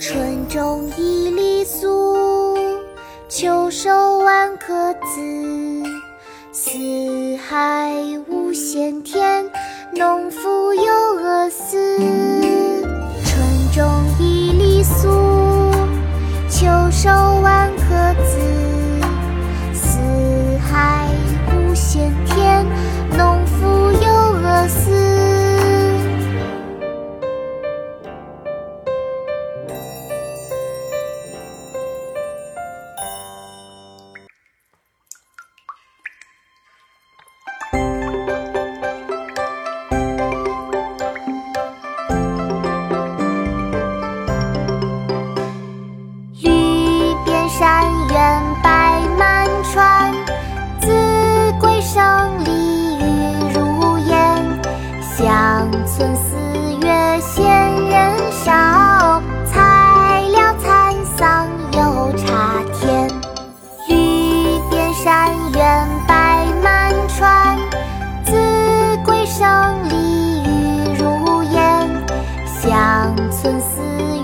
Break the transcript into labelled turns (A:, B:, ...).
A: 春种一粒粟，秋收万颗子。四海无闲田，农夫犹饿死。春种一粒粟，秋收万山原白满川，子规声里雨如烟。乡村四月闲人少，才了蚕桑又插田。绿遍山原白满川，子规声里雨如烟。乡村四月